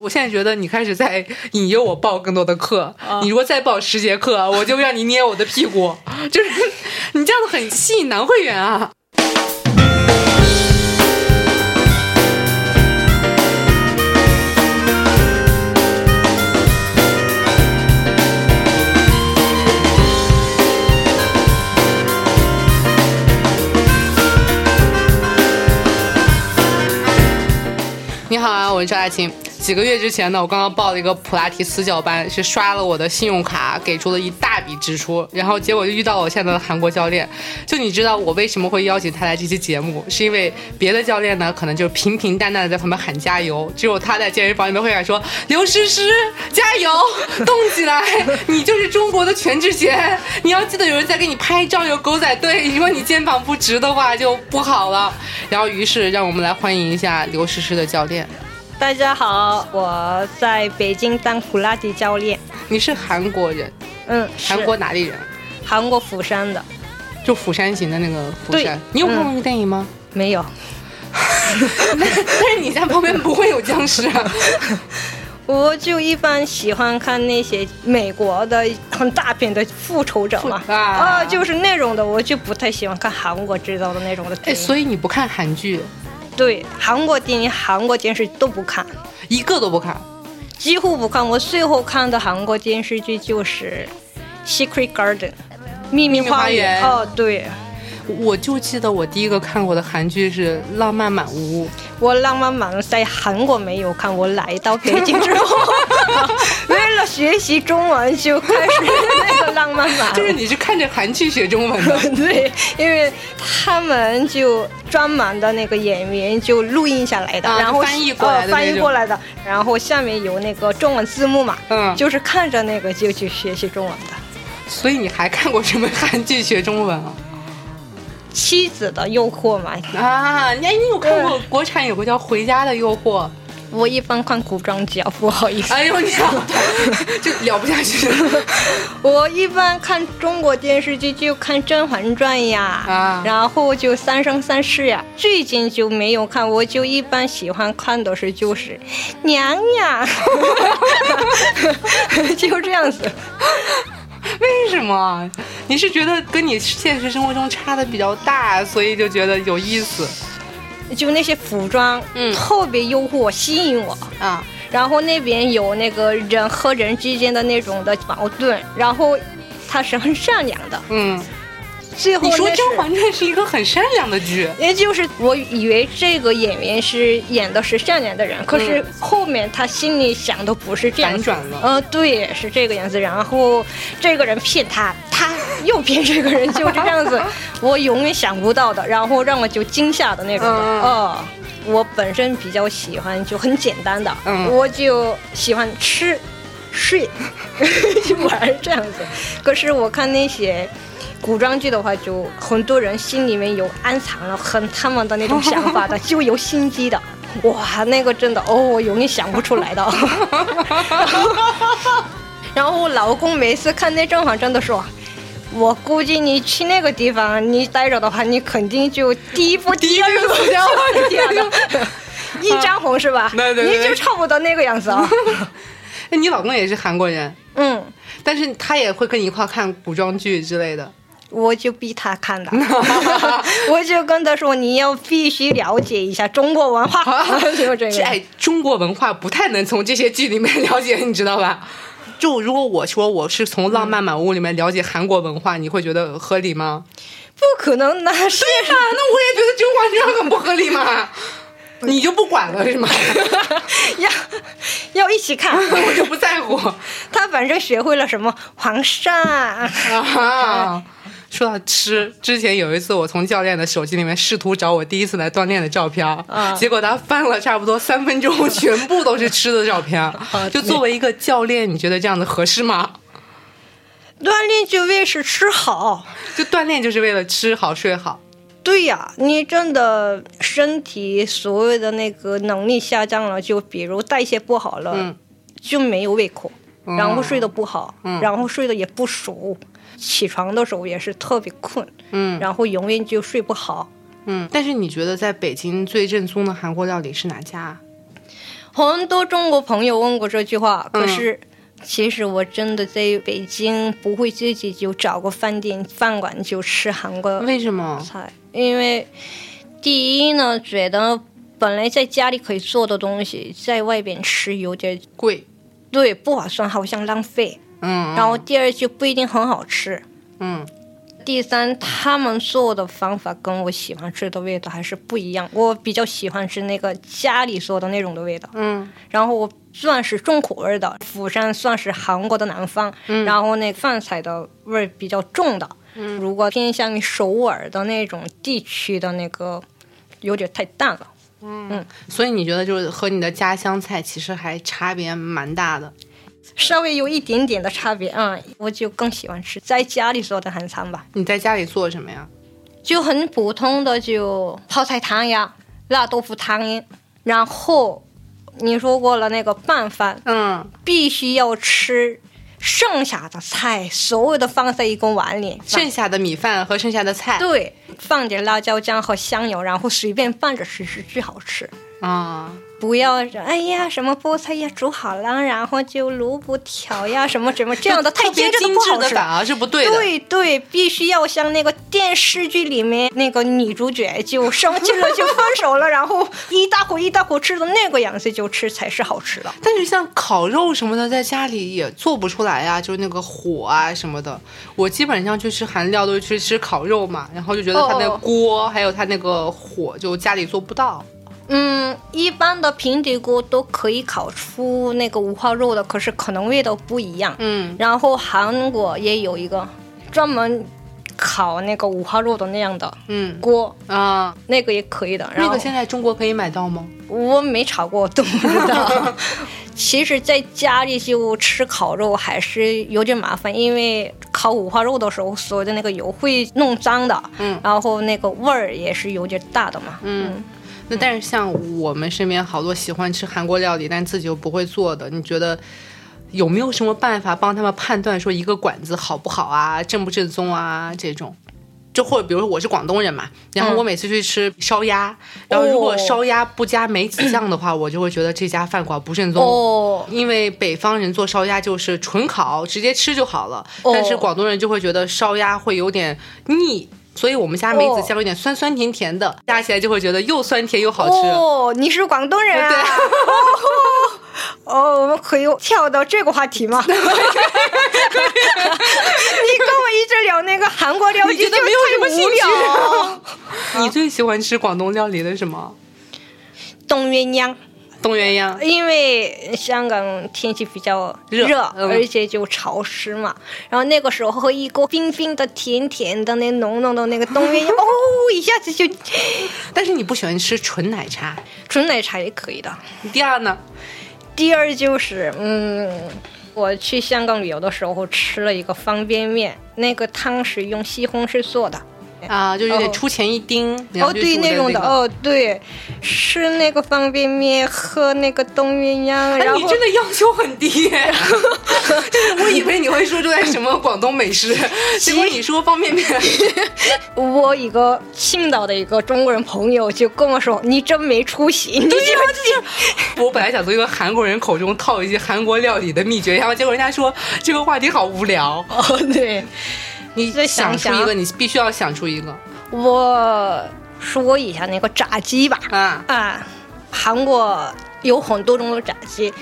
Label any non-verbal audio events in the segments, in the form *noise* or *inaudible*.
我现在觉得你开始在 *laughs* 引诱我报更多的课。你如果再报十节课，我就让你捏我的屁股。*laughs* 就是你这样子很吸引男会员啊。你好啊，我是赵爱琴。几个月之前呢，我刚刚报了一个普拉提私教班，是刷了我的信用卡，给出了一大笔支出，然后结果就遇到我现在的韩国教练。就你知道我为什么会邀请他来这期节目，是因为别的教练呢，可能就平平淡淡的在旁边喊加油，只有他在健身房里面会喊说：“刘诗诗，加油，动起来，你就是中国的全智贤，你要记得有人在给你拍照，有狗仔队，如果你肩膀不直的话就不好了。”然后于是让我们来欢迎一下刘诗诗的教练。大家好，我在北京当普拉提教练。你是韩国人？嗯，韩国哪里人？韩国釜山的，就釜山行的那个釜山。你有看过那个电影吗？没有。*laughs* 但是你家旁边不会有僵尸啊？*laughs* 我就一般喜欢看那些美国的很大片的复仇者嘛，啊，就是那种的，我就不太喜欢看韩国制造的那种的。哎，所以你不看韩剧？对，韩国电影、韩国电视都不看，一个都不看，几乎不看。我最后看的韩国电视剧就是《Secret Garden》秘密花园。哦，对。我就记得我第一个看过的韩剧是《浪漫满屋》，我《浪漫满屋》在韩国没有看，我来到北京之后，*laughs* 为了学习中文就开始那个《浪漫满屋》。就是你是看着韩剧学中文的？*laughs* 对，因为他们就专门的那个演员就录音下来的，然后翻译过来的，翻译过来的，然后下面有那个中文字幕嘛，嗯，就是看着那个就去学习中文的。所以你还看过什么韩剧学中文啊？妻子的诱惑嘛啊！你你有看过国产有个叫《回家的诱惑》？我一般看古装剧，不好意思。哎呦，你 *laughs* 就聊不下去了。*laughs* 我一般看中国电视剧就看《甄嬛传》呀，啊，然后就《三生三世》呀。最近就没有看，我就一般喜欢看的是就是娘娘，*laughs* 就这样子。为什么？你是觉得跟你现实生活中差的比较大，所以就觉得有意思？就那些服装，嗯，特别诱惑，吸引我啊。然后那边有那个人和人之间的那种的矛盾，然后他是很善良的，嗯。最后你说《甄嬛传》是一个很善良的剧，*laughs* 也就是我以为这个演员是演的是善良的人，可是后面他心里想的不是这样，反转了。呃，对，是这个样子。然后这个人骗他，他 *laughs* 又骗这个人，就这样子，*laughs* 我永远想不到的，然后让我就惊吓的那种。哦，我本身比较喜欢就很简单的，我就喜欢吃、睡、*laughs* 玩这样子。可是我看那些。古装剧的话，就很多人心里面有暗藏了很他们的那种想法的，就有心机的。哇，那个真的哦，我永远想不出来的。然后我老公每次看那《甄嬛传》的时候，我估计你去那个地方你待着的话，你肯定就第一步第一个死掉了。*laughs* 一张红是吧？对对对，你就差不多那个样子啊。*laughs* 那你老公也是韩国人？嗯，但是他也会跟你一块看古装剧之类的。我就逼他看的，*laughs* 我就跟他说：“你要必须了解一下中国文化。*laughs* ”就这个，哎，中国文化不太能从这些剧里面了解，你知道吧？就如果我说我是从《浪漫满屋》里面了解韩国文化，你会觉得合理吗？不可能，那是啊，那我也觉得《甄嬛传》很不合理嘛。*laughs* 你就不管了是吗？要要一起看，我就不在乎。他反正学会了什么皇上啊。说到吃，之前有一次我从教练的手机里面试图找我第一次来锻炼的照片，结果他翻了差不多三分钟，全部都是吃的照片。就作为一个教练，你觉得这样子合适吗？锻炼就为是吃好，就锻炼就是为了吃好睡好。对呀，你真的身体所谓的那个能力下降了，就比如代谢不好了，就没有胃口，然后睡得不好，然后睡得也不熟。起床的时候也是特别困，嗯，然后永远就睡不好，嗯。但是你觉得在北京最正宗的韩国料理是哪家？很多中国朋友问过这句话，嗯可是。其实我真的在北京不会自己就找个饭店饭馆就吃韩国为什么？菜，因为第一呢，觉得本来在家里可以做的东西，在外边吃有点贵。对不划算，好像浪费。嗯，然后第二就不一定很好吃。嗯第三，他们做的方法跟我喜欢吃的味道还是不一样。我比较喜欢吃那个家里做的那种的味道。嗯然后我算是重口味的，釜山算是韩国的南方，然后那饭菜的味儿比较重的。如果偏向于首尔的那种地区的那个，有点太淡了。嗯所以你觉得就是和你的家乡菜其实还差别蛮大的。稍微有一点点的差别，嗯，我就更喜欢吃在家里做的韩餐吧，你在家里做什么呀？就很普通的就泡菜汤呀、辣豆腐汤，然后你说过了那个拌饭，嗯，必须要吃剩下的菜，所有的放在一个碗里，剩下的米饭和剩下的菜。对，放点辣椒酱和香油，然后随便拌着吃是最好吃。啊，不要说哎呀什么菠菜呀煮好了，然后就萝卜条呀什么什么这样的太特别精致的精致不好吃。反而是不对的。对对，必须要像那个电视剧里面那个女主角就生气了就分手了，然后一大口一大口吃的那个样子就吃才是好吃的。但是像烤肉什么的，在家里也做不出来呀，就是那个火啊什么的。我基本上去吃韩料都是去吃烤肉嘛，然后就觉得它那个哦锅还有它那个火，就家里做不到。嗯，一般的平底锅都可以烤出那个五花肉的，可是可能味道不一样。嗯，然后韩国也有一个专门烤那个五花肉的那样的嗯锅，啊，那个也可以的。那个现在中国可以买到吗？我没炒过，都不知道。*laughs* 其实，在家里就吃烤肉还是有点麻烦，因为烤五花肉的时候，所有的那个油会弄脏的，嗯，然后那个味儿也是有点大的嘛，嗯。那但是像我们身边好多喜欢吃韩国料理，但自己又不会做的，你觉得有没有什么办法帮他们判断说一个馆子好不好啊，正不正宗啊这种？就或者比如说我是广东人嘛，然后我每次去吃烧鸭，然后如果烧鸭不加梅子酱的话，我就会觉得这家饭馆不正宗。哦，因为北方人做烧鸭就是纯烤，直接吃就好了，哦。但是广东人就会觉得烧鸭会有点腻，所以我们家梅子酱有点酸酸甜甜的，加起来就会觉得又酸甜又好吃。哦，你是广东人啊？对 *laughs* 哦，哦我们可以跳到这个话题吗？*laughs* 你跟我一直聊那个韩国料理，你觉得没有什么兴趣聊。*laughs* 你最喜欢吃广东料理的什么？冬鸳鸯。冻鸳鸯。因为香港天气比较热热，嗯而且就潮湿嘛，然后那个时候喝一锅冰冰的、甜甜的、那浓浓的那个冻鸳鸯，*laughs* 哦，一下子就 *laughs* 但是你不喜欢吃纯奶茶。纯奶茶也可以的。第二呢？第二就是，嗯，我去香港旅游的时候吃了一个方便面，那个汤是用西红柿做的。啊，就有点哦出钱一丁，哦，对，那种的，。哦，对，吃那个方便面，喝那个冻鸳鸯，哎，你真的要求很低耶！*laughs* 我以为你会说出来什么广东美食，*laughs* 结果你说方便面。*laughs* 我一个青岛的一个中国人朋友就跟我说：“你真没出息，你就我本来想从一个韩国人口中套一些韩国料理的秘诀，然后结果人家说这个话题好无聊。哦，对，你再想出一个，你必须要想出一个我说一下那个炸鸡吧。啊！啊，韩国有很多种的炸鸡，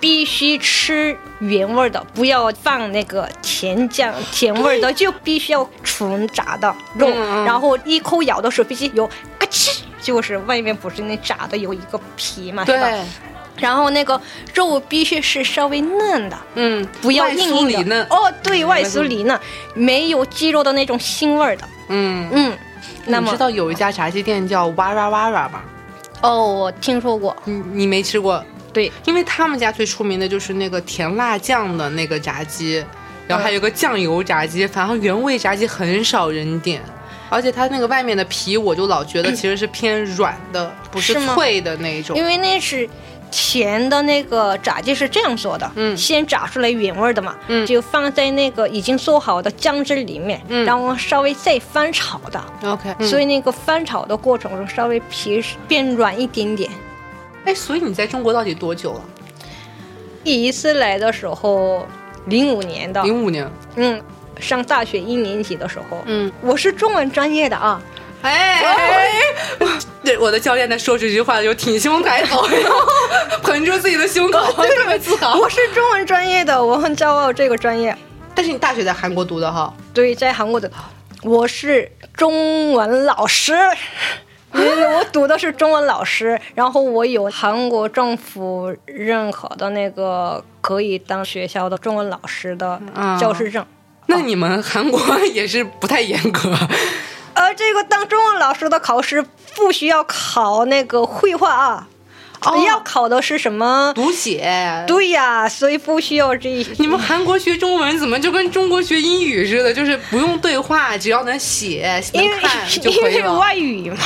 必须吃原味儿的，不要放那个甜酱甜味儿的，就必须要纯炸的肉。然后一口咬的时候必须有嘎吱，就是外面不是那炸的有一个皮嘛，对吧？对，然后那个肉必须是稍微嫩的。嗯，不要硬硬的酥里嫩。哦，对外酥里嫩，没有鸡肉的那种腥味儿的。嗯，嗯，那么你知道有一家炸鸡店叫哇啦哇啦吗？哦，我听说过，你你没吃过？对，因为他们家最出名的就是那个甜辣酱的那个炸鸡，然后还有个酱油炸鸡，反正原味炸鸡很少人点。而且它那个外面的皮，我就老觉得其实是偏软的，不是脆的那种因。为那是甜的那个炸鸡是这样做的，嗯先炸出来原味儿的嘛，嗯就放在那个已经做好的酱汁里面，嗯然后稍微再翻炒的，OK，、所以那个翻炒的过程中稍微皮变软一点点。哎，所以你在中国到底多久了？第一次来的时候，零五年的，零五年。嗯，上大学一年级的时候。嗯，我是中文专业的啊。哎，对，我的教练在说这句话的时候挺胸抬头，*laughs* 然后捧住自己的胸口，特别自豪。我是中文专业的，我很骄傲这个专业。但是你大学在韩国读的哈？对，在韩国的，我是中文老师。*laughs* 因为我读的是中文老师，然后我有韩国政府认可的那个可以当学校的中文老师的教师证。那你们韩国也是不太严格。呃，这个当中文老师的考试不需要考那个绘画啊，要考的是什么？读写。对呀，所以不需要这。你们韩国学中文怎么就跟中国学英语似的？就是不用对话，只要能写能看就可以了。因为外语嘛。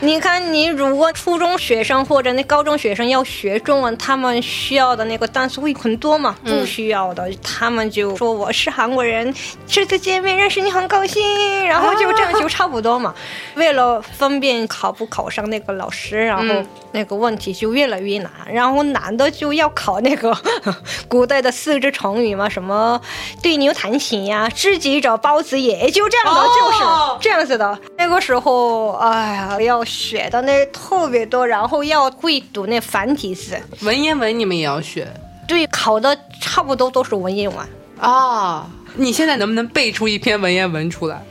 你看，你如果初中学生或者那高中学生要学中文，他们需要的那个单词会很多嘛？不需要的，他们就说我是韩国人，这次见面认识你很高兴，然后就这样就差不多嘛。为了方便考不考上那个老师，然后那个问题就越来越难，然后难的就要考那个 *laughs* 古代的四字成语嘛，什么对牛弹琴呀，知己者包子也，就这样的，就是这样子的。那个时候，哎呀，要。学的那特别多，然后要会读那繁体字。文言文你们也要学？对，考的差不多都是文言文啊。你现在能不能背出一篇文言文出来？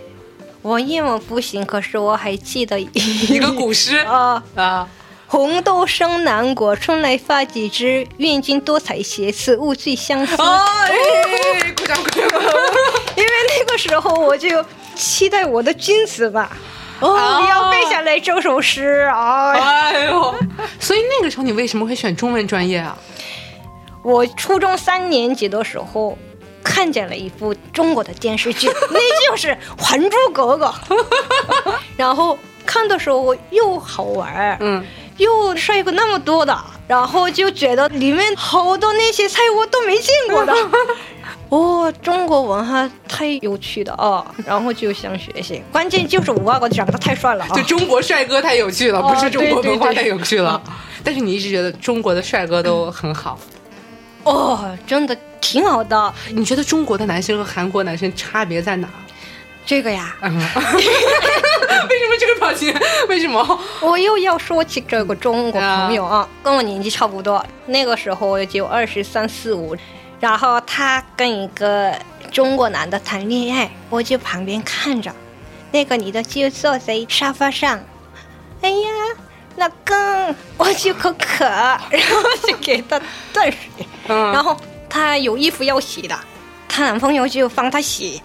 文言文不行，可是我还记得一个古诗啊啊！红豆生南国，春来发几枝。愿君多采撷，此物最相思。哎，鼓掌鼓掌！*laughs* 因为那个时候我就期待我的君子吧。哦，你要背下来这首诗啊！哎呦，所以那个时候你为什么会选中文专业啊？我初中三年级的时候看见了一部中国的电视剧，*laughs* 那就是《还珠格格》。*laughs* 然后看的时候又好玩，嗯，又帅哥那么多的，然后就觉得里面好多那些菜我都没见过的。*laughs* 哦，中国文化太有趣的哦，然后就想学习。关键就是五阿哥长得太帅了，就中国帅哥太有趣了，不是中国文化太有趣了。但是你一直觉得中国的帅哥都很好，哦，真的挺好的。你觉得中国的男生和韩国男生差别在哪？这个呀，*laughs* 为什么这个表情？为什么？我又要说起这个中国朋友啊，跟我年纪差不多，那个时候就二十三四五。然后他跟一个中国男的谈恋爱，我就旁边看着，那个女的就坐在沙发上，哎呀，老公，我就口渴，然后就给他端水，然后他有衣服要洗的，她男朋友就帮他洗，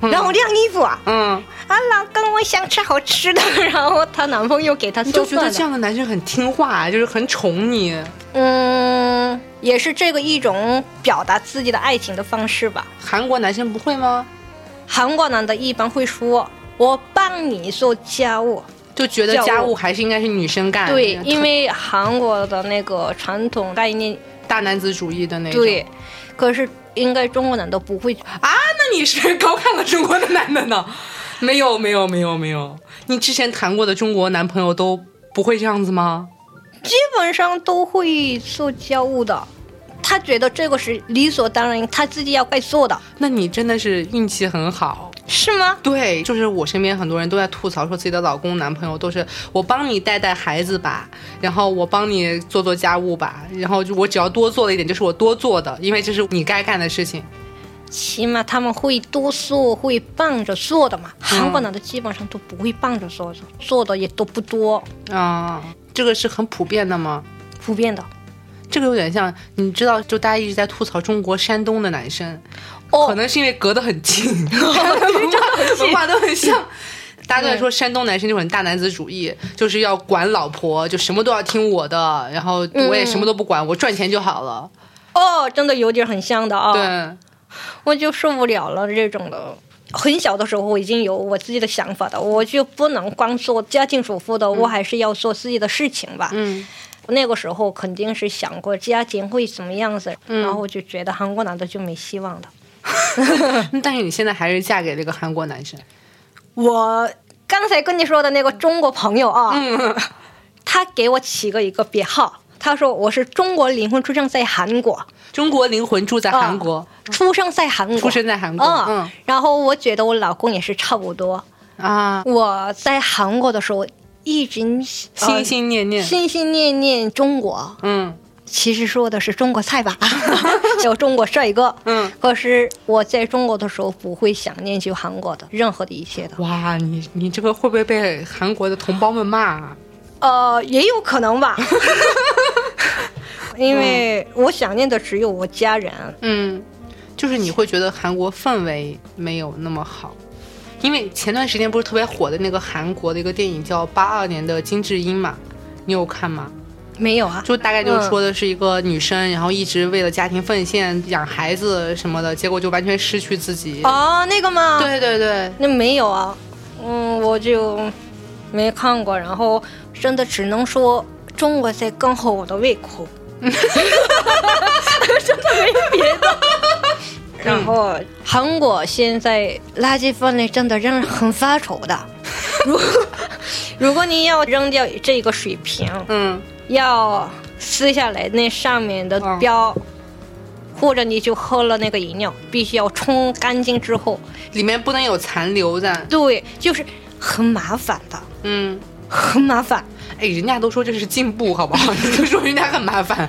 然后晾衣服啊，嗯，啊，老公，我想吃好吃的，*laughs* 然后她男朋友给她做饭。就觉得这样的男生很听话，就是很宠你，嗯。也是这个一种表达自己的爱情的方式吧。韩国男生不会吗？韩国男的一般会说：“我帮你做家务。”就觉得家务还是应该是女生干。对，因为韩国的那个传统概念，大男子主义的那种。对，可是应该中国男的不会啊？那你是高看了中国的男的呢？没有，没有，没有，没有。你之前谈过的中国男朋友都不会这样子吗？基本上都会做家务的，他觉得这个是理所当然，他自己要该做的。那你真的是运气很好，是吗？对，就是我身边很多人都在吐槽说自己的老公、男朋友都是我帮你带带孩子吧，然后我帮你做做家务吧，然后就我只要多做了一点，就是我多做的，因为这是你该干的事情。起码他们会多做，会帮着做的嘛。韩国男的基本上都不会帮着做的，做的也都不多啊。这个是很普遍的吗？普遍的，这个有点像，你知道，就大家一直在吐槽中国山东的男生，哦，可能是因为隔得很近，*laughs* *laughs* 文化都很像。大家都在说山东男生就很大男子主义，就是要管老婆，就什么都要听我的，然后我也什么都不管，我赚钱就好了。哦，真的有点很像的啊。对，我就受不了了这种的。很小的时候我已经有我自己的想法的，我就不能光做家庭主妇的，我还是要做自己的事情吧。嗯，那个时候肯定是想过家庭会怎么样子，然后我就觉得韩国男的就没希望的。*laughs* 但是你现在还是嫁给了一个韩国男生。我刚才跟你说的那个中国朋友啊，他给我起个一个别号，他说我是中国灵魂出生在韩国，中国灵魂住在韩国，出生在韩国，出生在韩国。嗯嗯然后我觉得我老公也是差不多。啊，我在韩国的时候一直心心念念。心心念念中国，嗯其实说的是中国菜吧，*laughs* 有中国帅哥。嗯，可是我在中国的时候不会想念去韩国的任何的一切的。哇，你你这个会不会被韩国的同胞们骂啊？呃，也有可能吧，*laughs* 因为我想念的只有我家人。嗯，就是你会觉得韩国氛围没有那么好，因为前段时间不是特别火的那个韩国的一个电影叫《八二年的金智英》嘛，你有看吗？没有啊，就大概就是说的是一个女生，然后一直为了家庭奉献，养孩子什么的，结果就完全失去自己。哦，那个吗？，对对对，那没有啊，嗯，我就没看过，然后真的只能说中国在更合我的胃口，*laughs* 真的没别的。然后韩国现在垃圾分类真的让人很发愁的，如 *laughs* 如果你要扔掉这个水瓶，嗯，要撕下来那上面的嗯标。或者你就喝了那个饮料，必须要冲干净之后，里面不能有残留的。对，就是很麻烦的，嗯，很麻烦。哎，人家都说这是进步，好不好？*laughs* 你就说人家很麻烦，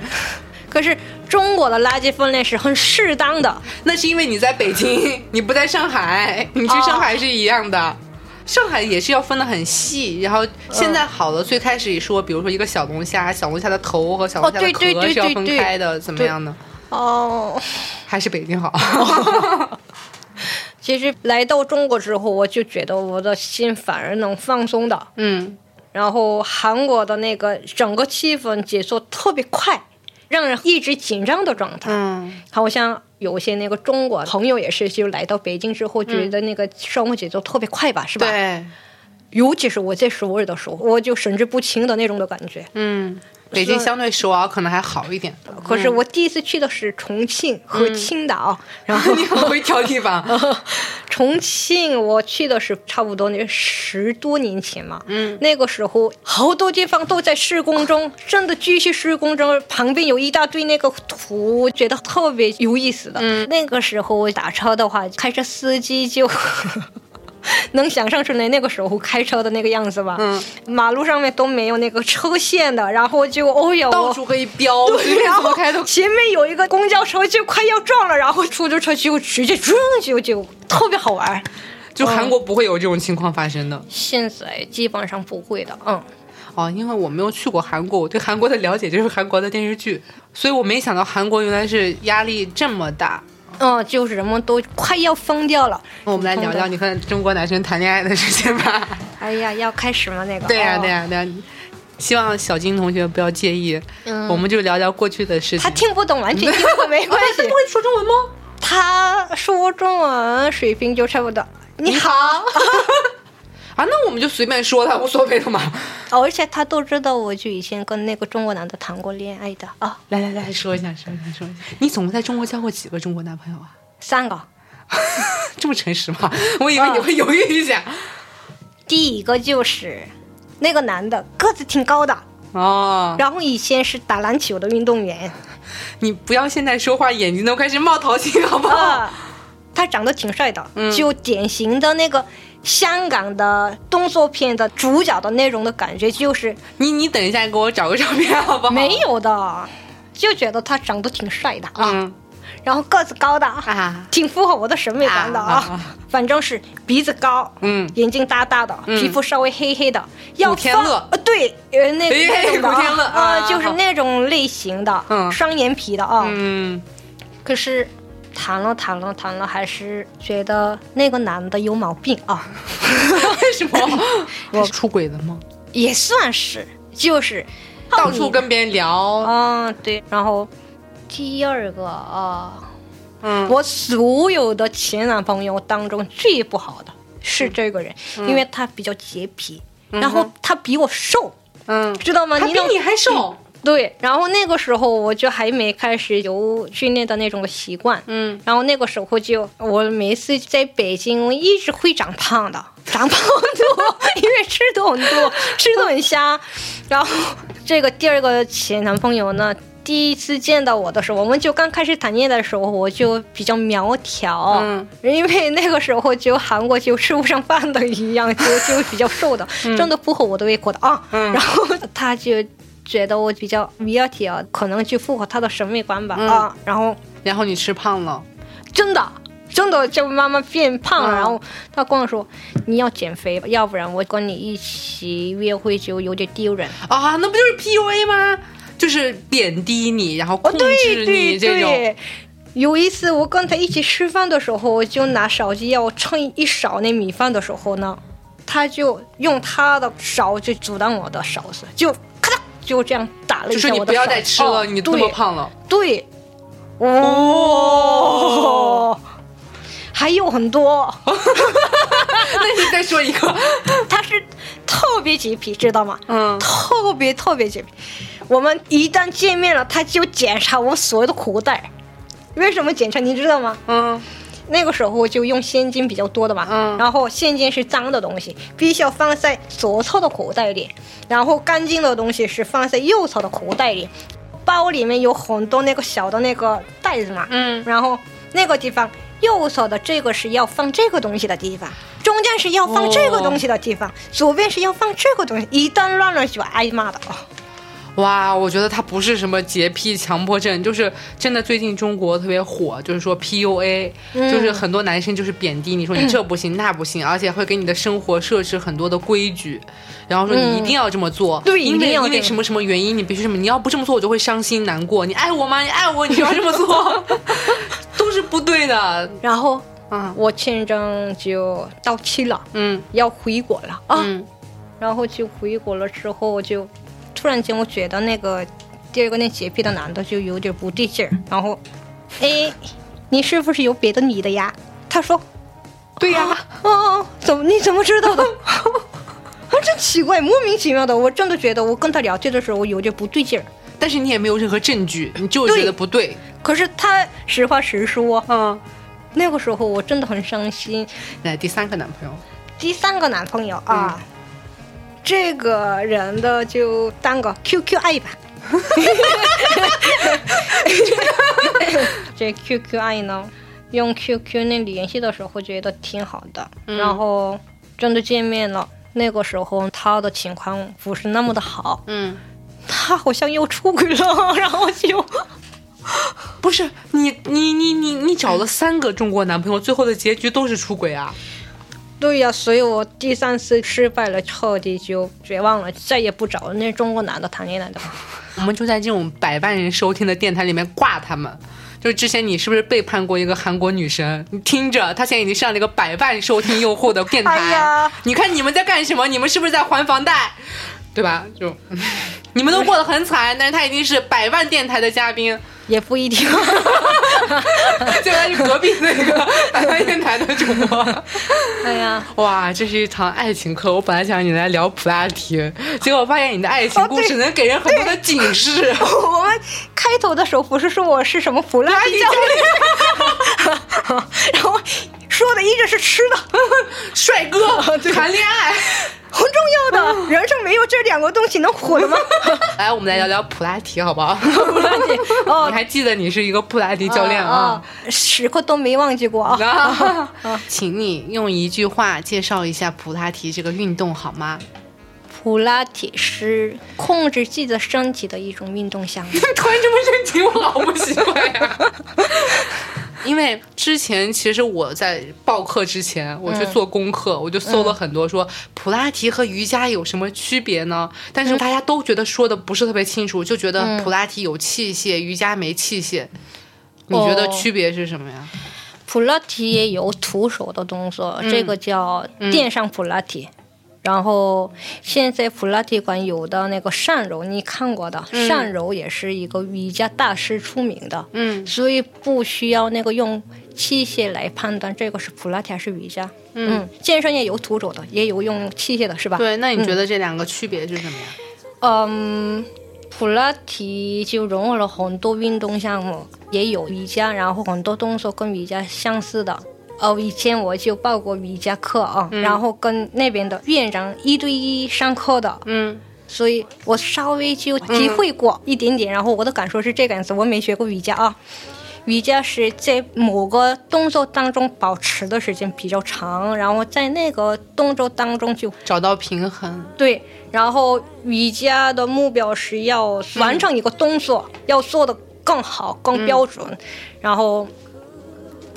可是中国的垃圾分类是很适当的，那是因为你在北京，*laughs* 你不在上海，你去上海是一样的。上海也是要分的很细，然后现在好了。最开始也说，比如说一个小龙虾，小龙虾的头和小龙虾的壳是要分开的，怎么样呢？哦。还是北京好？其实来到中国之后，我就觉得我的心反而能放松的。嗯然后韩国的那个整个气氛节奏特别快，让人一直紧张的状态。嗯好像有些那个中国朋友也是，就来到北京之后，觉得那个生活节奏特别快吧，是吧？。对，尤其是我在首尔的时候，我就神志不清的那种的感觉。嗯，北京相对首尔可能还好一点。可是我第一次去的是重庆和青岛，*laughs* 然后你很会挑地方。*laughs* 重庆我去的是差不多那十多年前嘛，嗯，那个时候好多地方都在施工中，真的继续施工中，旁边有一大堆那个土，觉得特别有意思的。嗯那个时候我打车的话，开车司机就。*laughs* 能想象出来那个时候开车的那个样子吧？嗯，马路上面都没有那个车线的，然后就哦哟，到处可以飙，然后。前面有一个公交车就快要撞了，然后出租车就直接撞就就特别好玩。就韩国不会有这种情况发生的现在基本上不会的，嗯，哦，因为我没有去过韩国，我对韩国的了解就是韩国的电视剧，所以我没想到韩国原来是压力这么大。嗯，就是人们都快要疯掉了。我们来聊聊你和中国男生谈恋爱的事情吧。*laughs* 哎呀，要开始吗？那个？对呀、哦对呀、对呀、希望小金同学不要介意，嗯我们就聊聊过去的事情。他听不懂，完全 *laughs* 听不懂，没关系他。不会说中文吗？他说中文水平就差不多。你好，*laughs* 啊，那我们就随便说他，无所谓的嘛。哦而且他都知道，我就以前跟那个中国男的谈过恋爱的啊，来来来，说一下，说一下，说一下。你总共在中国交过几个中国男朋友啊？三个。*laughs* 这么诚实吗？我以为你会犹豫一下。第一个就是那个男的个子挺高的，哦，然后以前是打篮球的运动员。你不要现在说话眼睛都开始冒桃心，好不好？啊，他长得挺帅的，嗯就典型的那个香港的动作片的主角的那种的感觉，就是你你等一下给我找个照片，好不好？没。有的，就觉得他长得挺帅的啊，嗯然后个子高的，啊，挺符合我的审美观的啊。反正是鼻子高，嗯，眼睛大大的，嗯皮肤稍微黑黑的，要放古天乐呃，对，呃，那哎那种的古天乐啊，就是那种类型的，嗯双眼皮的啊。嗯，可是谈了谈了谈了，还是觉得那个男的有毛病啊，*laughs* 为什么？*laughs* 我出轨了吗？也算是，就是到处跟别人聊，嗯，对。然后第二个啊，嗯，我所有的前男朋友当中最不好的是这个人，因为他比较洁癖，然后他比我瘦，嗯，知道吗？他比你还瘦，对，然后那个时候我就还没开始有训练的那种习惯，嗯，然后那个时候就我每次在北京，我一直会长胖的，长胖多，*laughs* 因为吃的很多，吃的很香。然后这个第二个前男朋友呢，第一次见到我的时候，我们就刚开始谈恋爱的时候，我就比较苗条，嗯因为那个时候就韩国就吃不上饭的一样，就就比较瘦的，真的不合我的胃口的啊。嗯然后他就觉得我比较苗条，可能就符合他的审美观吧、嗯啊。然后然后你吃胖了，真的。真的就慢慢变胖了，嗯然后他跟我说：“你要减肥吧，要不然我跟你一起约会就有点丢人。啊，那不就是 PUA 吗？就是贬低你，然后控制哦对你这种。对，有一次我跟他一起吃饭的时候，我就拿勺子要称一勺那米饭的时候呢，他就用他的勺就阻挡我的勺子，就就这样打了一就下我的说你不要再吃了，哦你这么胖了。对，对，哦，还有很多，*laughs* 那你再说一个，*laughs* 他是特别洁癖，知道吗？嗯，特别特别洁癖。我们一旦见面了，他就检查我所有的口袋。为什么检查？你知道吗？嗯那个时候就用现金比较多的嘛，嗯然后现金是脏的东西，必须要放在左侧的口袋里，然后干净的东西是放在右侧的口袋里。包里面有很多那个小的那个袋子嘛，嗯，然后那个地方右侧的这个是要放这个东西的地方，中间是要放这个东西的地方，左边是要放这个东西，一旦乱了就挨骂的哦。哇，我觉得他不是什么洁癖、强迫症，就是真的最近中国特别火，就是说 PUA，、就是嗯很多男生就是贬低你说你这不行、那不行，而且会给你的生活设置很多的规矩，然后说你一定要这么做，嗯。对因为因为什么什么原因你必须什么，你要不这么做我就会伤心难过，你爱我吗？你爱我你就要这么做，*laughs* 都是不对的，然后啊，我签证就到期了，嗯。要回国了啊。嗯。然后就回国了之后，就突然间我觉得那个第二个那洁癖的男的就有点不对劲儿，然后，*laughs* 哎，你是不是有别的女的呀？他说，对呀、哦哦，怎么你怎么知道的？*laughs* 啊，真奇怪，莫名其妙的，我真的觉得我跟他聊天的时候我有点不对劲儿。但是你也没有任何证据，你就觉得不对，可是他实话实说，嗯，那个时候我真的很伤心。来第三个男朋友，第三个男朋友啊，这个人的就当个 QQ 爱吧。*laughs* 这 QQ 爱呢，用 QQ 那联系的时候觉得挺好的，然后真的见面了，那个时候他的情况不是那么的好，嗯。他好像又出轨了，*laughs* 然后就不是你你你你你找了三个中国男朋友，最后的结局都是出轨啊！对呀、所以我第三次失败了，彻底就绝望了，再也不找那中国男的谈恋爱的。*laughs* 我们就在这种百万人收听的电台里面挂他们。就是之前你是不是背叛过一个韩国女生？你听着，她现在已经上了一个百万收听用户的电台。哎呀你看你们在干什么？你们是不是在还房贷？对吧？就 *laughs* 你们都过得很惨，但是他已经是百万电台的嘉宾，也不一定。*laughs* 就他是隔壁那个 *laughs* 百万电台的主播。哎呀，哇，这是一堂爱情课。我本来想你来聊普拉提，结果发现你的爱情故事能给人很多的警示。我们开头的时候不是说我是什么普拉提教练，然后说的一直是吃的，*laughs* 帅哥 *laughs* 谈恋爱。*laughs* 很重要的。人生没有这两个东西能混吗？来，我们来聊聊普拉提，好不好？普拉提你哦，还记得你是一个普拉提教练啊？啊，时刻都没忘记过啊。啊，请你用一句话介绍一下普拉提这个运动好吗？普拉提是控制自己的身体的一种运动项目。突然这么认真，我好不习惯呀。因为之前其实我在报课之前，我去做功课，我就搜了很多说普拉提和瑜伽有什么区别呢？但是大家都觉得说的不是特别清楚，就觉得普拉提有器械，瑜伽没器械。你觉得哦区别是什么呀？普拉提也有徒手的动作，这个叫垫上普拉提。然后现在普拉提馆有的那个善柔，你看过的，善柔也是一个瑜伽大师出名的，嗯所以不需要那个用器械来判断这个是普拉提还是瑜伽。嗯，健身也有徒手的，也有用器械的，是吧？对，那你觉得这两个区别是什么呀？嗯，普拉提就融合了很多运动项目，也有瑜伽，然后很多动作跟瑜伽相似的。哦，以前我就报过瑜伽课啊，然后跟那边的院长一对一上课的，嗯，所以我稍微就体会过一点点。然后我的感受是这个样子，我没学过瑜伽啊。瑜伽是在某个动作当中保持的时间比较长，然后在那个动作当中就找到平衡。对，然后瑜伽的目标是要完成一个动作，要做的更好、更标准。然后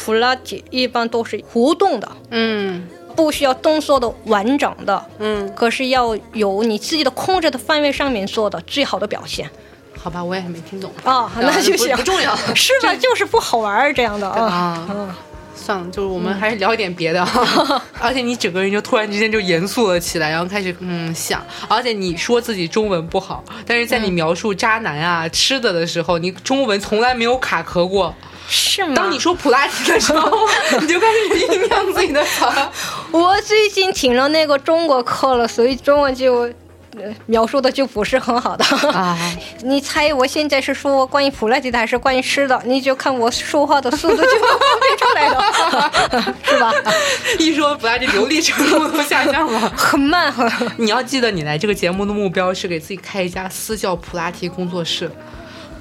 普拉提一般都是活动的，嗯不需要动作的完整的，嗯，可是要有你自己的控制的范围上面做的最好的表现。好吧，我也没听懂。啊，那就行，不不重要 *laughs* 是吧？就是不好玩儿这样的啊。算了，就是我们还是聊一点别的。*laughs* 而且你整个人就突然之间就严肃了起来，然后开始嗯想。而且你说自己中文不好，但是在你描述渣男啊、吃的的时候，你中文从来没有卡壳过。是吗？当你说普拉提的时候，你就开始酝酿自己的词儿。我最近听了那个中国课了，所以中文就。呃描述的就不是很好的啊！*laughs* 你猜我现在是说关于普拉提的还是关于吃的？你就看我说话的速度就变出来了，*laughs* 是吧？一说普拉提流利程度都下降了。*laughs* 很慢，很你要记得，你来这个节目的目标是给自己开一家私教普拉提工作室。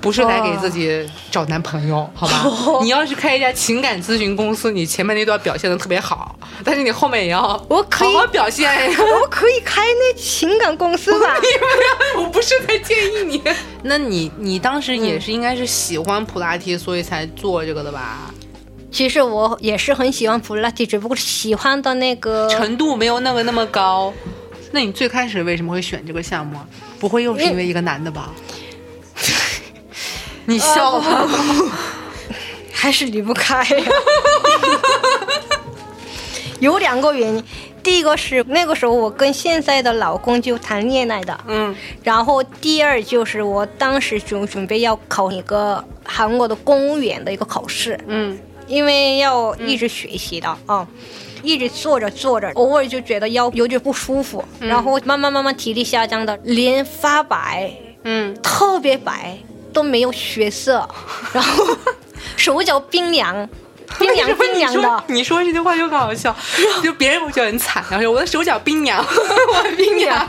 不是来给自己找男朋友，*laughs* 好吧？你要是开一家情感咨询公司，你前面那段表现的特别好，但是你后面也要我可以好好表现。*laughs* 我可以开那情感公司吧？*laughs* 我不是在建议你。那你你当时也是应该是喜欢普拉提，所以才做这个的吧？其实我也是很喜欢普拉提，只不过喜欢的那个程度没有那个那么高。那你最开始为什么会选这个项目？不会又是因为一个男的吧？你笑了，*laughs* 还是离不开呀。*laughs* 有两个原因，第一个是那个时候我跟现在的老公就谈恋爱的，嗯，然后第二就是我当时就准备要考一个韩国的公务员的一个考试，嗯，因为要一直学习的啊。一直坐着坐着，偶尔就觉得腰有点不舒服，然后慢慢慢慢体力下降的，脸发白，嗯，特别白。都没有血色，*laughs* 然后手脚冰凉，*laughs* 冰凉冰凉的。你说这句话就很好笑，*laughs* 就别人会觉得很惨，然后我的手脚冰凉，我冰凉，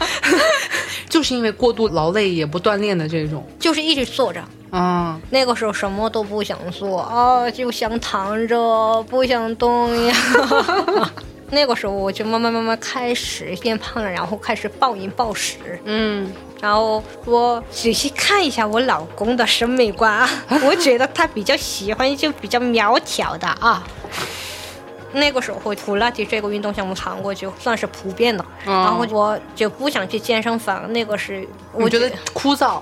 就是因为过度劳累也不锻炼的这种，就是一直坐着。啊，那个时候什么都不想做啊，就想躺着，不想动呀。那个时候我就慢慢慢慢开始变胖了，然后开始暴饮暴食。嗯。然后我仔细看一下我老公的审美观啊，*laughs* 我觉得他比较喜欢就比较苗条的啊。那个时候普拉提这个运动项目韩国就算是普遍的，然后我就不想去健身房，那个是我觉得枯燥，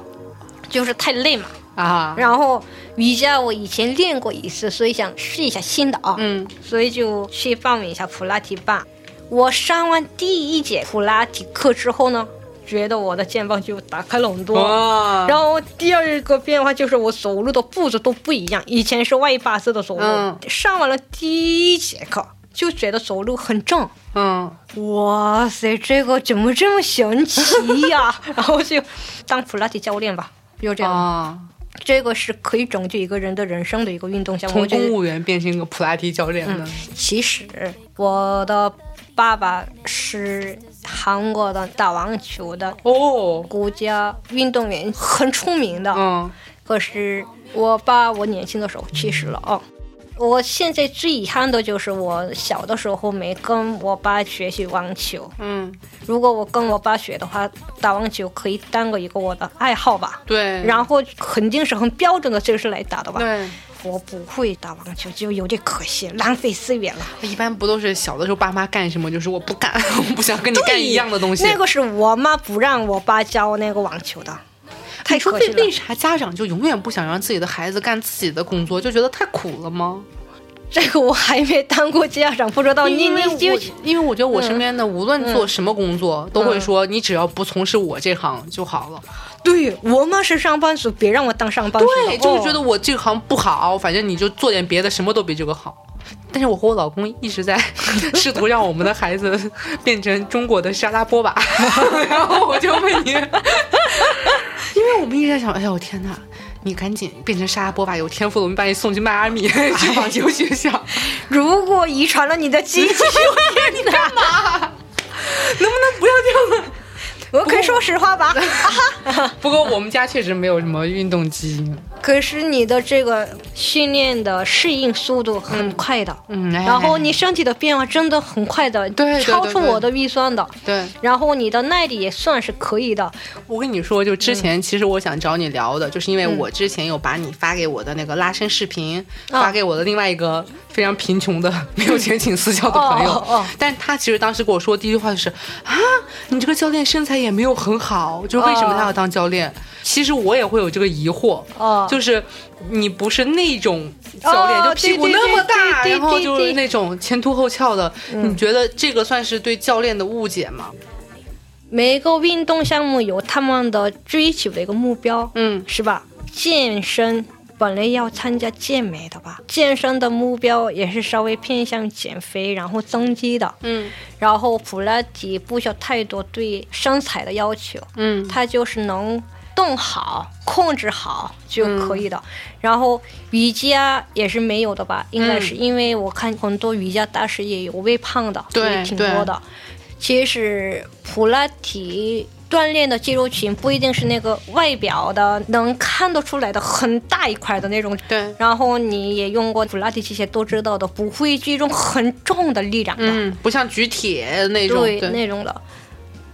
就是太累嘛啊。然后瑜伽我以前练过一次，所以想试一下新的啊，嗯，所以就去报名一下普拉提吧。我上完第一节普拉提课之后呢。觉得我的肩膀就打开了很多，然后第二个变化就是我走路的步子都不一样。以前是外八字的走路，上完了第一节课就觉得走路很正。嗯，哇塞，这个怎么这么神奇呀？*laughs* 然后就当普拉提教练吧，就这样。这个是可以拯救一个人的人生的一个运动项目。从公务员变成一个普拉提教练的。其实我的爸爸是。韩国的打网球的哦，国家运动员很出名的。嗯，可是我爸我年轻的时候去世了哦。我现在最遗憾的就是我小的时候没跟我爸学习网球。嗯，如果我跟我爸学的话，打网球可以当个一个我的爱好吧。对。然后肯定是很标准的姿势来打的吧。对。我不会打网球，就有点可惜，浪费资源了。一般不都是小的时候爸妈干什么，就是我不干，*laughs* 我不想跟你干一样的东西。那个是我妈不让我爸教那个网球的，太可惜了。为啥家长就永远不想让自己的孩子干自己的工作，就觉得太苦了吗？这个我还没当过家长，不知道。你你就因为我觉得我身边的无论做什么工作，都会说你只要不从事我这行就好了。对我妈是上班族，别让我当上班族。对，就是觉得我这行不好，反正你就做点别的，什么都比这个好。但是我和我老公一直在 *laughs* 试图让我们的孩子变成中国的沙拉波娃。*laughs* 然后我就问你，*laughs* 因为我们一直在想，哎呦我天哪，你赶紧变成沙波吧，有天赋的我们把你送去迈阿密 *laughs* 去网球学校。*laughs* 如果遗传了你的基因，你干嘛？*laughs* 能不能不要这样了？我可以说实话吧。*laughs* 不过我们家确实没有什么运动基因。可是你的这个训练的适应速度很快的，嗯，哎然后你身体的变化真的很快的，对超出我的预算的。对。然后你的耐力也算是可以的，我跟你说，就之前其实我想找你聊的，就是因为嗯我之前有把你发给我的那个拉伸视频，哦发给我的另外一个非常贫穷的 *laughs* 没有钱请私教的朋友，哦哦哦。但他其实当时跟我说第一句话就是啊，你这个教练身材也没有很好，就是为什么他要当教练？其实我也会有这个疑惑，哦。就是你不是那种教练，哦就屁股那么大，然后就是那种前凸后翘的，嗯。你觉得这个算是对教练的误解吗？每个运动项目有他们的追求的一个目标，嗯。是吧？健身本来要参加健美的吧，健身的目标也是稍微偏向减肥，然后增肌的。嗯然后普拉提不需要太多对身材的要求，嗯它就是能动好、控制好就可以的。然后瑜伽也是没有的吧？应该是、因为我看很多瑜伽大师也有微胖的，对也挺多的。其实普拉提锻炼的肌肉群不一定是那个外表的能看得出来的很大一块的那种。对。然后你也用过普拉提器械都知道的，不会这种很重的力量的。嗯，不像举铁那种，对那种的，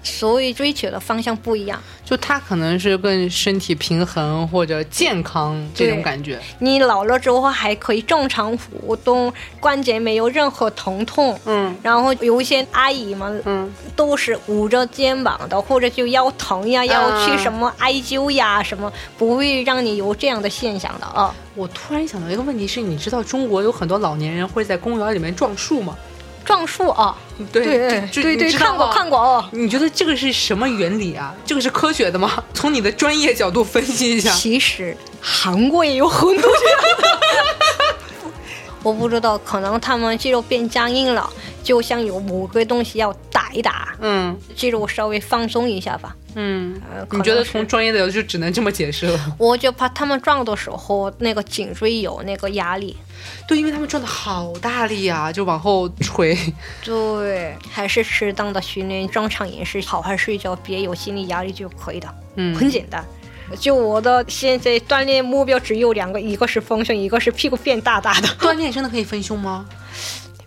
所以追求的方向不一样。就他可能是更身体平衡或者健康这种感觉。你老了之后还可以正常活动，关节没有任何疼痛。嗯然后有一些阿姨们嗯，都是捂着肩膀的，或者就腰疼呀，要去什么艾灸呀，什么不会让你有这样的现象的啊。我突然想到一个问题是，你知道中国有很多老年人会在公园里面撞树吗？撞树啊，对对对对，看过看过。过哦。你觉得这个是什么原理啊？这个是科学的吗？*laughs* 从你的专业角度分析一下。其实韩国也有很多这样的，*laughs* 我不知道，可能他们肌肉变僵硬了，就像有某个东西要打一打，嗯肌肉稍微放松一下吧。嗯呃，你觉得从专业的角度就只能这么解释了？*laughs* 我就怕他们撞的时候那个颈椎有那个压力，对，因为他们撞的好大力啊，就往后垂。*laughs* 对，还是适当的训练，正常饮食，好好睡觉，别有心理压力就可以的，嗯很简单。就我的现在锻炼目标只有两个，一个是丰胸，一个是屁股变大大的。*laughs* 锻炼真的可以丰胸吗？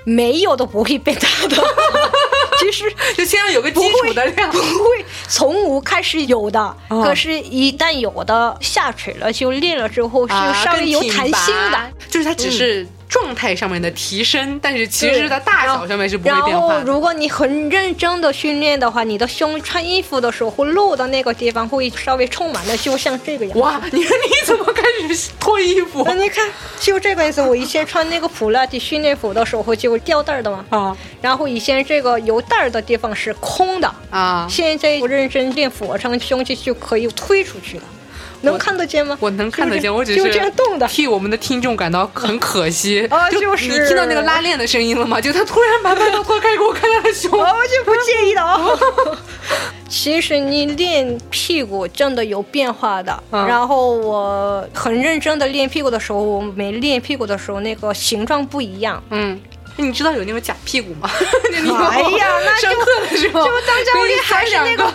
没有都不会变大的。*laughs* 其实就先要有个基础的量不。会从无开始有的，哦可是，一旦有的下垂了，就练了之后是啊稍微有弹性的拔。就是它只是状态上面的提升，但是其实对它大小上面是不会变化的。如果你很认真的训练的话，你的胸穿衣服的时候会露的那个地方会稍微充满了，就像这个样子。哇，你看你怎么开始脱衣服那你看，就这个样子。我以前穿那个普拉提训练服的时候就吊带儿的嘛，啊然后以前这个有带儿的地方是空的，啊！现在我认真练俯卧撑，胸肌就可以推出去了，能看得见吗？我能看得见，我只就是这样动的。替我们的听众感到很可惜。啊就就是你听到那个拉链的声音了吗？就他突然把外套脱开给我看他的胸。哦，我就不介意的哦。*laughs* 其实你练屁股真的有变化的。嗯然后我很认真的练屁股的时候，我每练屁股的时候那个形状不一样。嗯，你知道有那种假屁股吗？*laughs* 你哎呀那就上课的时候就当教练还是那个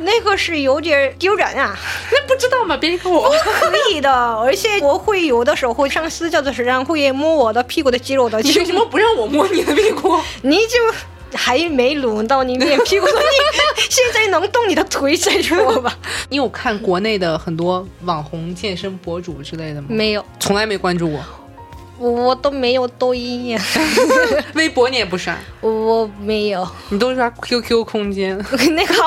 那个是有点丢人啊。*laughs* 那不知道吗？别人跟我。*laughs* 可以的，而且我会有的时候会上私教的时候会摸我的屁股的肌肉的。你为什么不让我摸你的屁股？*laughs* 你就还没轮到你练屁股的，你现在能动你的腿再说吧。你有看国内的很多网红健身博主之类的吗？没有，从来没关注过。我都没有抖音呀，*laughs* 微博你也不刷，我没有，你都刷 QQ 空间。*laughs* 那个好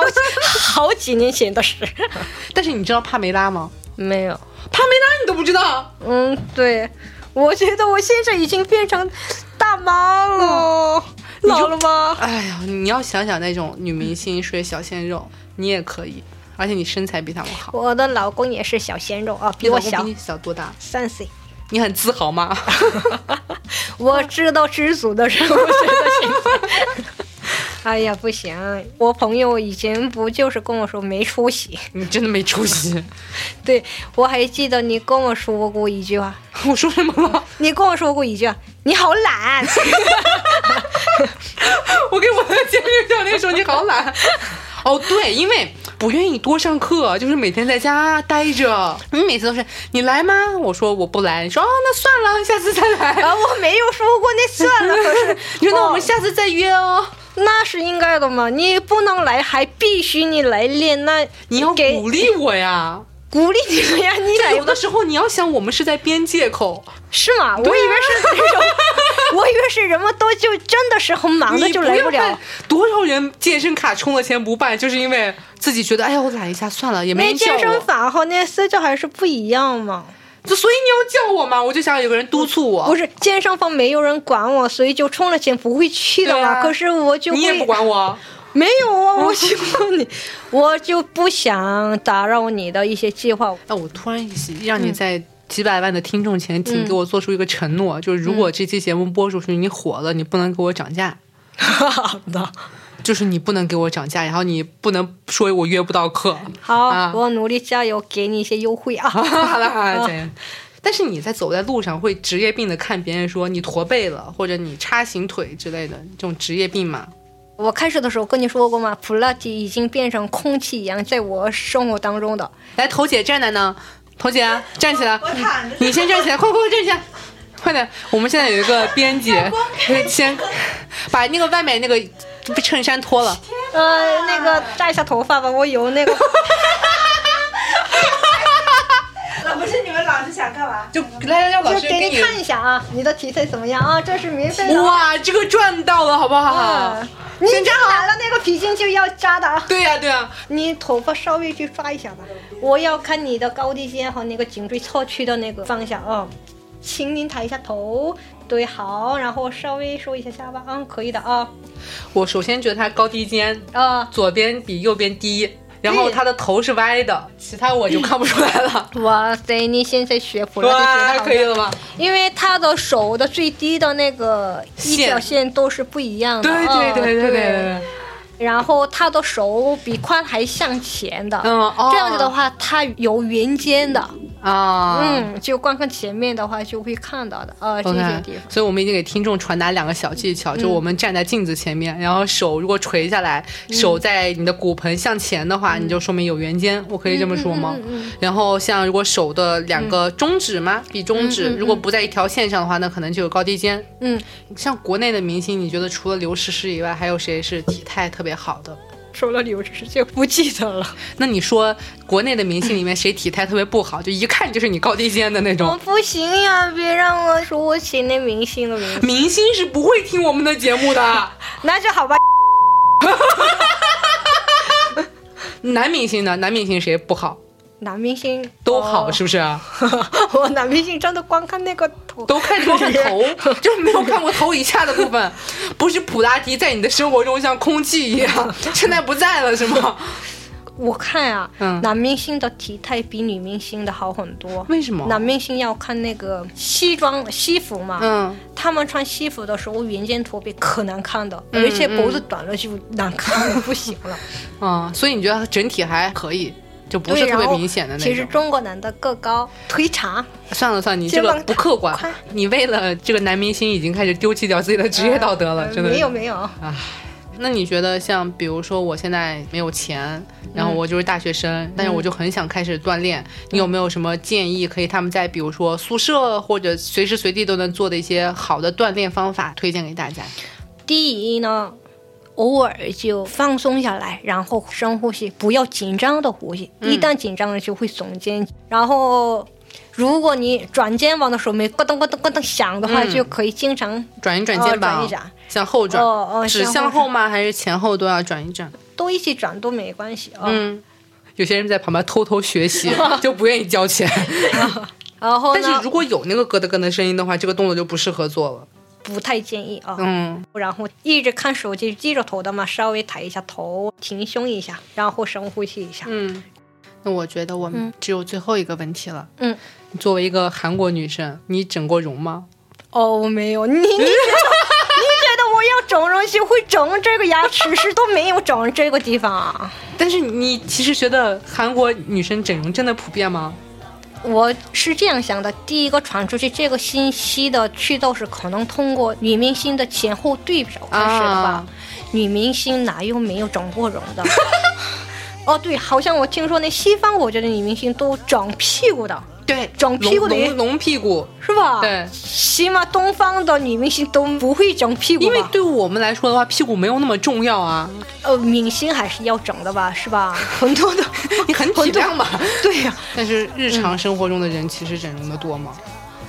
好几年前的事，*laughs* 但是你知道帕梅拉吗？没有。帕梅拉你都不知道？嗯，对，我觉得我现在已经变成大妈了，老了吗？哎呀，你要想想那种女明星睡小鲜肉，你也可以，而且你身材比他们好。我的老公也是小鲜肉啊，比我小比你小多大？三岁。你很自豪吗？*laughs* 我知道知足的时候，我觉得现在 *laughs* 哎呀，不行！我朋友以前不就是跟我说没出息？你真的没出息。*laughs* 对，我还记得你跟我说过一句话。我说什么了？你跟我说过一句：“你好懒。”我给我的健身教练说：“你好懒。”哦，对，因为不愿意多上课，就是每天在家待着。你每次都是你来吗？我说我不来。你说哦，那算了，下次再来。啊，我没有说过那算了。*laughs* 可是你说那我们下次再约哦。那是应该的嘛，你不能来，还必须你来练。那你要鼓励我呀，鼓励你们呀。*laughs* 你来有的时候你要想，我们是在编借口，是吗？我以为是那种。*laughs* 我以为是人们都就真的是很忙的就来不了。多少人健身卡充了钱不办，就是因为自己觉得哎呀我懒一下算了，也没人健身房和那私教还是不一样嘛。就所以你要叫我嘛，我就想有个人督促我。不是健身房没有人管我，所以就充了钱不会去的嘛。可是我就你也不管我，*laughs* 没有啊，*laughs* 我喜欢你，我就不想打扰你的一些计划。那我突然让你在。几百万的听众前，请给我做出一个承诺，就是如果这期节目播出去，你火了，你不能给我涨价。*laughs* 好的，就是你不能给我涨价，然后你不能说我约不到课。好，我努力加油，给你一些优惠啊。*laughs* 好了好了，*laughs* 但是你在走在路上会职业病的看别人说你驼背了，或者你叉形腿之类的这种职业病吗？我开始的时候跟你说过吗？普拉提已经变成空气一样在我生活当中的。来，头姐站在呢。头姐，站起来！我躺你先站起来，快快快站起来，快点！我们现在有一个编辑，先把那个外面那个衬衫脱了。呃，那个扎一下头发吧，我有那个。*laughs* 那不是你们老师想干嘛？就来来来老师给你看一下啊，你的体态怎么样啊？这是免费的。哇，这个赚到了，好不好？你扎完了那个皮筋就要扎的啊！对呀对呀，你头发稍微去抓一下吧。我要看你的高低肩和那个颈椎侧屈的那个方向啊。请您抬一下头，对，好，然后稍微收一下下巴，嗯，可以的啊。我首先觉得他高低肩啊，左边比右边低。然后他的头是歪的，其他我就看不出来了。*laughs* 哇塞，你现在学普拉提学的可以了吗？因为他的手的最低的那个一条线都是不一样的。对对对对对。然后他的手比髋还向前的，嗯，这样子的话，他有圆肩的。啊，嗯，就观看前面的话就会看到的啊，这些地方。所以我们已经给听众传达两个小技巧，就我们站在镜子前面，然后手如果垂下来，手在你的骨盆向前的话，你就说明有圆肩，我可以这么说吗？然后像如果手的两个中指吗？比中指如果不在一条线上的话，那可能就有高低肩。嗯，像国内的明星，你觉得除了刘诗诗以外，还有谁是体态特别好的？说了刘诗诗就不记得了。*laughs* 那你说国内的明星里面谁体态特别不好？就一看就是你高低肩的那种。我不行呀，别让我说我请那明星的名。明星是不会听我们的节目的。*laughs* 那就好吧。*laughs* 男明星呢？男明星谁不好？男明星都好，是不是啊？*laughs* 我男明星真的光看那个头，都看光看头，就没有看过头以下的部分。*laughs* 不是普拉提在你的生活中像空气一样，现在不在了是吗？我看啊，男明星的体态比女明星的好很多。为什么？男明星要看那个西装西服嘛，嗯，他们穿西服的时候圆肩驼背可难看的，而且脖子短了就难看不行了。嗯，*laughs* 所以你觉得整体还可以？就不是特别明显的那种。其实中国男的个高腿长。算了算了，你这个不客观。你为了这个男明星已经开始丢弃掉自己的职业道德了，真的。没有没有。唉，那你觉得像比如说我现在没有钱，然后我就是大学生，但是我就很想开始锻炼，你有没有什么建议可以他们在比如说宿舍或者随时随地都能做的一些好的锻炼方法推荐给大家？第一呢。偶尔就放松下来，然后深呼吸，不要紧张的呼吸。一旦紧张了，就会耸肩。然后，如果你转肩膀的时候没咯噔咯噔咯噔响的话，就可以经常转一转肩膀，转一转，向后转。哦哦，只向后吗？还是前后都要转一转？都一起转都没关系啊。嗯，有些人在旁边偷偷学习，*laughs* 就不愿意交钱。*laughs* 然后，但是如果有那个咯噔咯噔声音的话，这个动作就不适合做了。不太建议啊，嗯，然后一直看手机低着头的嘛，稍微抬一下头，挺胸一下，然后深呼吸一下，嗯，那我觉得我们只有最后一个问题了，嗯，作为一个韩国女生，你整过容吗？哦，我没有，你你觉得你觉得我要整容就会整这个牙齿，是都没有整这个地方啊。*laughs* 但是你其实觉得韩国女生整容真的普遍吗？我是这样想的：第一个传出去这个信息的渠道是可能通过女明星的前后对比开始的吧。啊女明星哪有没有整过容的？*laughs* 哦，对，好像我听说那西方国家的女明星都整屁股的，对，整屁股的隆隆隆屁股，是吧？，对。起码东方的女明星都不会整屁股，因为对我们来说的话，屁股没有那么重要啊。呃，明星还是要整的吧，是吧？*laughs* 很多的，你 *laughs* 很体谅吧？*laughs* 对呀、但是日常生活中的人其实整容的多吗？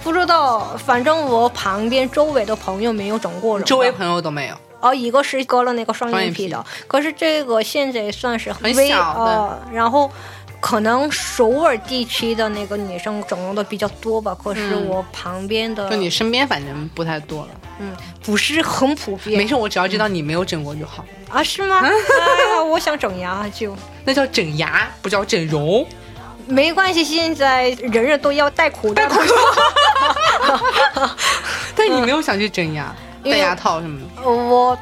不知道，反正我旁边周围的朋友没有整过容，周围朋友都没有。哦，一个是割了那个双双眼皮的，可是这个现在算是微很小的呃，然后可能首尔地区的那个女生整容的比较多吧，可是嗯我旁边的就你身边反正不太多了。嗯不是很普遍，没事，我只要知道你没有整过就好。啊？是吗？*laughs* 哎呀，我想整牙就那叫整牙，不叫整容。没关系，现在人人都要戴口罩，口罩 *laughs* *laughs* 但你没有想去整牙、戴牙套什么的。呃我怕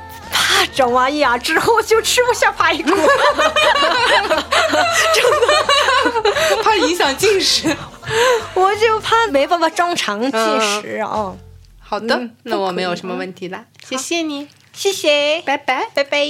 整完牙之后就吃不下排骨，*laughs* *laughs* 真的，怕影响进食，我就怕没办法正常进食啊。好的，那我没有什么问题了，谢谢你，谢谢，拜拜，拜拜。